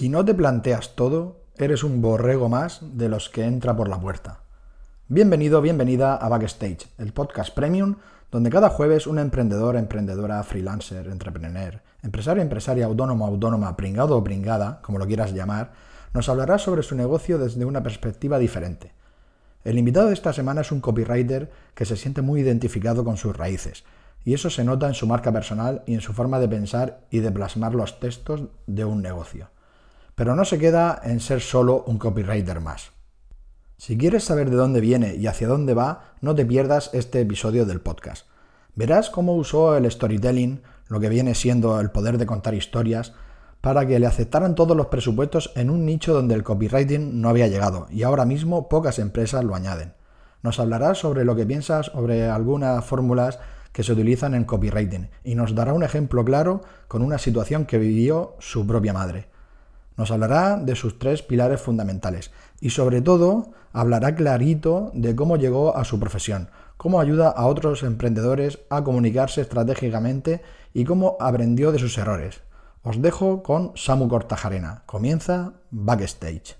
Si no te planteas todo, eres un borrego más de los que entra por la puerta. Bienvenido, bienvenida a Backstage, el podcast premium donde cada jueves un emprendedor, emprendedora, freelancer, entrepreneur, empresario, empresaria, autónomo, autónoma, pringado o pringada, como lo quieras llamar, nos hablará sobre su negocio desde una perspectiva diferente. El invitado de esta semana es un copywriter que se siente muy identificado con sus raíces, y eso se nota en su marca personal y en su forma de pensar y de plasmar los textos de un negocio. Pero no se queda en ser solo un copywriter más. Si quieres saber de dónde viene y hacia dónde va, no te pierdas este episodio del podcast. Verás cómo usó el storytelling, lo que viene siendo el poder de contar historias, para que le aceptaran todos los presupuestos en un nicho donde el copywriting no había llegado y ahora mismo pocas empresas lo añaden. Nos hablará sobre lo que piensas sobre algunas fórmulas que se utilizan en copywriting y nos dará un ejemplo claro con una situación que vivió su propia madre. Nos hablará de sus tres pilares fundamentales y sobre todo hablará clarito de cómo llegó a su profesión, cómo ayuda a otros emprendedores a comunicarse estratégicamente y cómo aprendió de sus errores. Os dejo con Samu Cortajarena. Comienza Backstage.